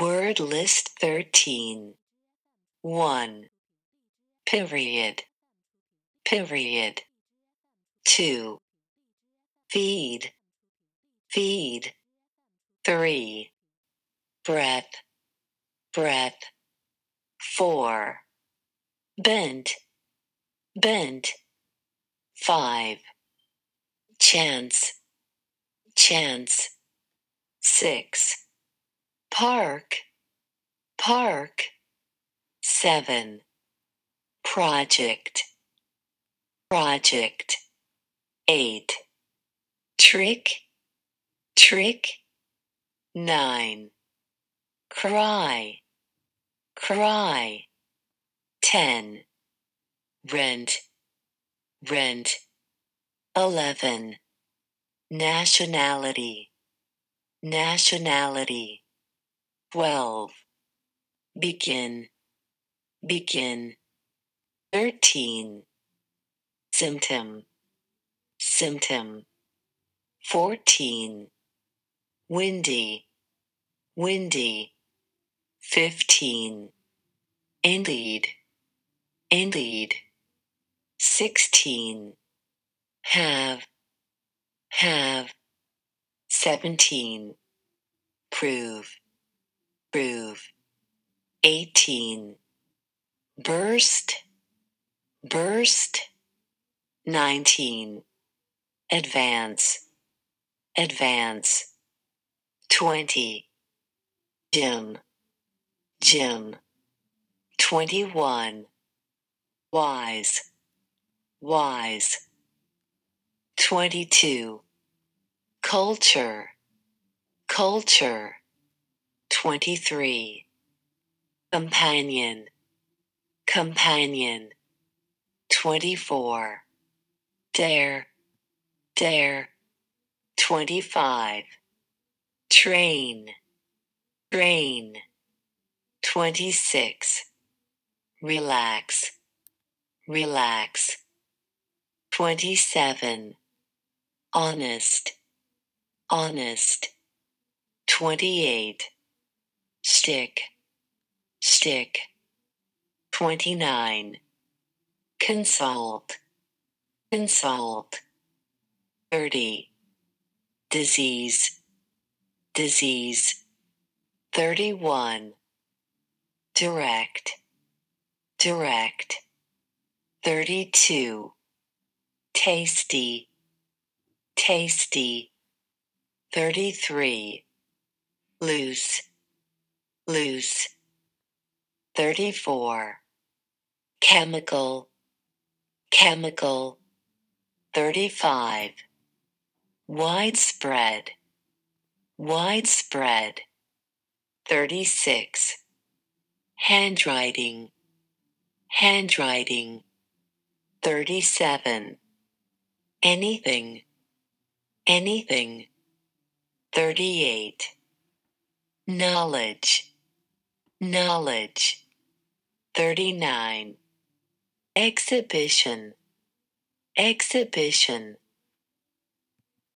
Word list 13. 1. Period. Period. 2. Feed. Feed. 3. Breath. Breath. 4. Bent. Bent. 5. Chance. Chance. 6. Park. Park. 7. Project. Project. 8. Trick. Trick. 9. Cry. Cry. 10. Rent. Rent. 11. Nationality. Nationality. 12. Begin. Begin. 13. Symptom. Symptom. 14. Windy. Windy. 15. Indeed. Indeed. 16. Have. Have. 17. Prove. Prove. 18. Burst. Burst. 19. Advance. Advance. 20. Gym. Gym. 21. Wise. Wise. 22. Culture. Culture. 23. Companion. Companion. 24. Dare. Dare. 25. Train. Train. 26. Relax. Relax. 27. Honest. Honest. 28. Stick. Stick. 29. Consult. Consult. 30. Disease. Disease. 31. Direct. Direct. 32. Tasty. Tasty. 33. Loose. Loose. 34. Chemical. Chemical. 35. Widespread. Widespread. 36. Handwriting. Handwriting. 37. Anything. Anything. 38. Knowledge. Knowledge. 39. Exhibition. Exhibition.